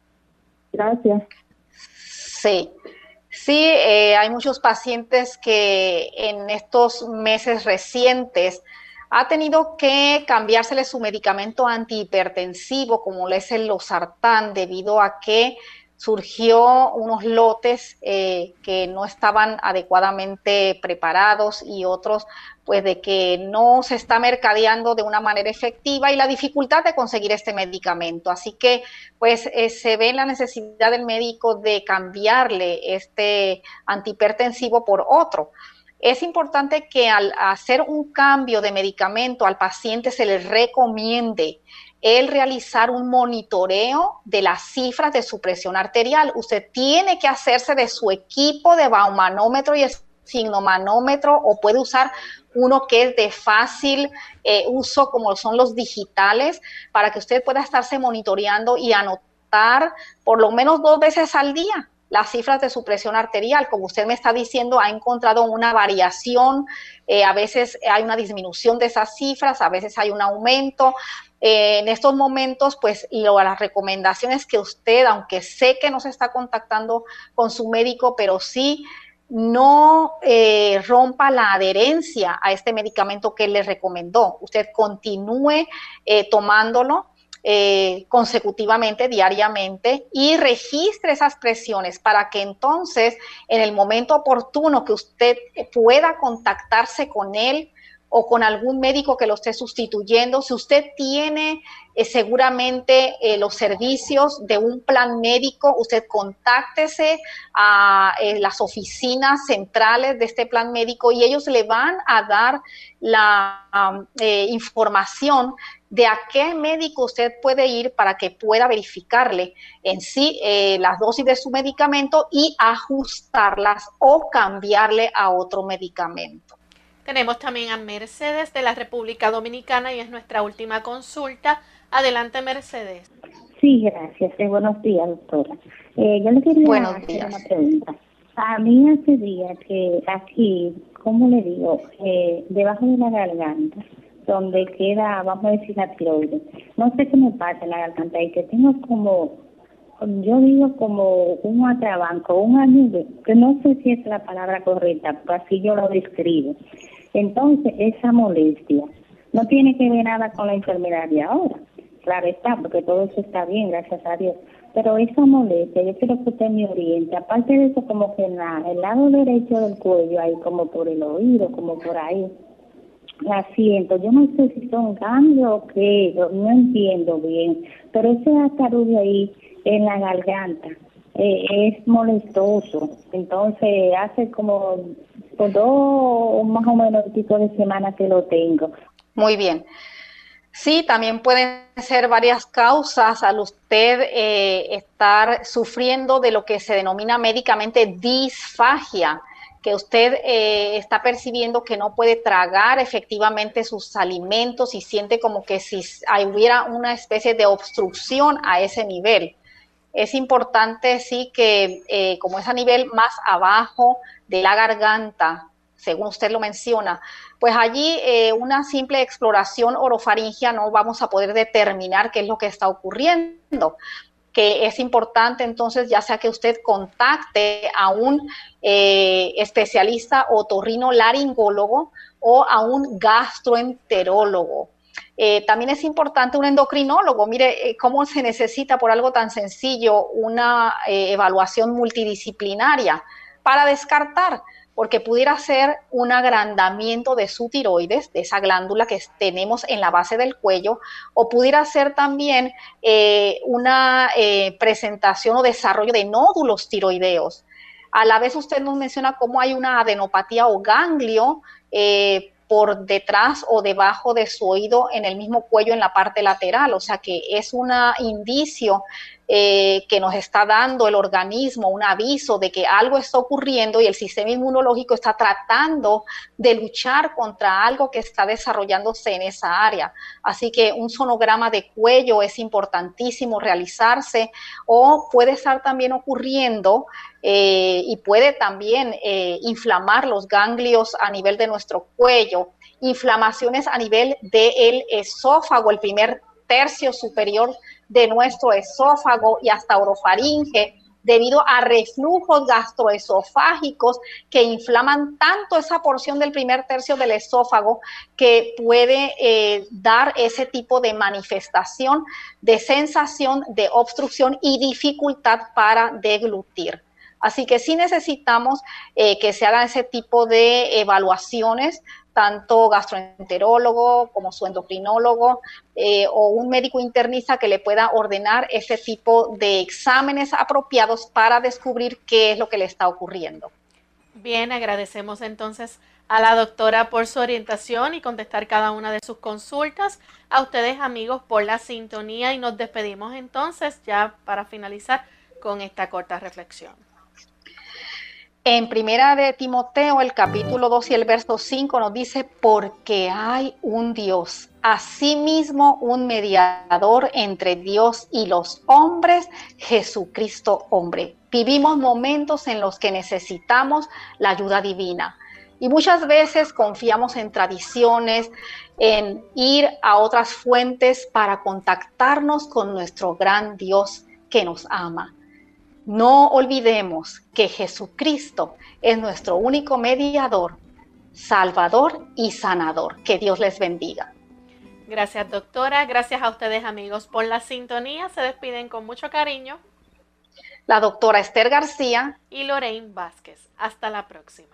S6: Gracias.
S2: Sí, sí, eh, hay muchos pacientes que en estos meses recientes ha tenido que cambiársele su medicamento antihipertensivo, como es el losartán, debido a que surgió unos lotes eh, que no estaban adecuadamente preparados y otros pues de que no se está mercadeando de una manera efectiva y la dificultad de conseguir este medicamento. Así que pues eh, se ve la necesidad del médico de cambiarle este antihipertensivo por otro es importante que al hacer un cambio de medicamento al paciente se le recomiende el realizar un monitoreo de las cifras de su presión arterial. Usted tiene que hacerse de su equipo de baumanómetro y signomanómetro o puede usar uno que es de fácil eh, uso como son los digitales para que usted pueda estarse monitoreando y anotar por lo menos dos veces al día las cifras de su presión arterial. Como usted me está diciendo, ha encontrado una variación, eh, a veces hay una disminución de esas cifras, a veces hay un aumento. Eh, en estos momentos, pues lo, las recomendaciones que usted, aunque sé que no se está contactando con su médico, pero sí no eh, rompa la adherencia a este medicamento que le recomendó. Usted continúe tomándolo eh, consecutivamente, diariamente, y registre esas presiones para que entonces, en el momento oportuno que usted pueda contactarse con él o con algún médico que lo esté sustituyendo, si usted tiene eh, seguramente eh, los servicios de un plan médico, usted contáctese a las oficinas centrales de este plan médico y ellos le van a dar la información de a qué médico usted puede ir para que pueda verificarle en sí eh, las dosis de su medicamento y ajustarlas o cambiarle a otro medicamento.
S1: Tenemos también a Mercedes de la República Dominicana y es nuestra última consulta. Adelante, Mercedes.
S12: Sí, gracias. Eh, buenos días, doctora. Eh, yo le quería hacer una pregunta. A mí hace días que aquí, ¿cómo le digo? debajo de la garganta donde queda, vamos a decir, la tiroides. No sé qué me pasa en la garganta y que tengo como, yo digo como un atrabanco, una nube, que no sé si es la palabra correcta, pero así yo lo describo. Entonces, esa molestia no tiene que ver nada con la enfermedad de ahora. Claro está, porque todo eso está bien, gracias a Dios. Pero esa molestia, yo quiero que usted me oriente. Aparte de eso, como que en la, el lado derecho del cuello, ahí como por el oído, como por ahí la siento. Yo no sé si son cambios o qué, no entiendo bien, pero ese de ahí en la garganta eh, es molestoso. Entonces hace como dos más o menos tipo de semanas que lo tengo.
S2: Muy bien. Sí, también pueden ser varias causas al usted eh, estar sufriendo de lo que se denomina médicamente disfagia, que usted eh, está percibiendo que no puede tragar efectivamente sus alimentos y siente como que si hubiera una especie de obstrucción a ese nivel. Es importante, sí, que eh, como es a nivel más abajo de la garganta, según usted lo menciona, pues allí eh, una simple exploración orofaringia no vamos a poder determinar qué es lo que está ocurriendo que es importante entonces ya sea que usted contacte a un eh, especialista otorrino laringólogo o a un gastroenterólogo. Eh, también es importante un endocrinólogo. Mire cómo se necesita por algo tan sencillo una evaluación multidisciplinaria para descartar porque pudiera ser un agrandamiento de su tiroides, de esa glándula que tenemos en la base del cuello, o pudiera ser también eh, una eh, presentación o desarrollo de nódulos tiroideos. A la vez usted nos menciona cómo hay una adenopatía o ganglio eh, por detrás o debajo de su oído en el mismo cuello en la parte lateral, o sea que es un indicio eh, que nos está dando el organismo un aviso de que algo está ocurriendo y el sistema inmunológico está tratando de luchar contra algo que está desarrollándose en esa área. Así que un sonograma de cuello es importantísimo realizarse o puede estar también ocurriendo eh, y puede también eh, inflamar los ganglios a nivel de nuestro cuello, inflamaciones a nivel del esófago, el primer tercio superior de nuestro esófago y hasta orofaringe debido a reflujos gastroesofágicos que inflaman tanto esa porción del primer tercio del esófago que puede eh, dar ese tipo de manifestación de sensación de obstrucción y dificultad para deglutir. Así que sí necesitamos eh, que se hagan ese tipo de evaluaciones tanto gastroenterólogo como su endocrinólogo eh, o un médico internista que le pueda ordenar ese tipo de exámenes apropiados para descubrir qué es lo que le está ocurriendo.
S1: Bien, agradecemos entonces a la doctora por su orientación y contestar cada una de sus consultas. A ustedes amigos por la sintonía y nos despedimos entonces ya para finalizar con esta corta reflexión.
S2: En primera de Timoteo, el capítulo 2 y el verso 5 nos dice, porque hay un Dios, asimismo un mediador entre Dios y los hombres, Jesucristo hombre. Vivimos momentos en los que necesitamos la ayuda divina. Y muchas veces confiamos en tradiciones, en ir a otras fuentes para contactarnos con nuestro gran Dios que nos ama. No olvidemos que Jesucristo es nuestro único mediador, salvador y sanador. Que Dios les bendiga.
S1: Gracias doctora, gracias a ustedes amigos por la sintonía. Se despiden con mucho cariño.
S2: La doctora Esther García
S1: y Lorraine Vázquez. Hasta la próxima.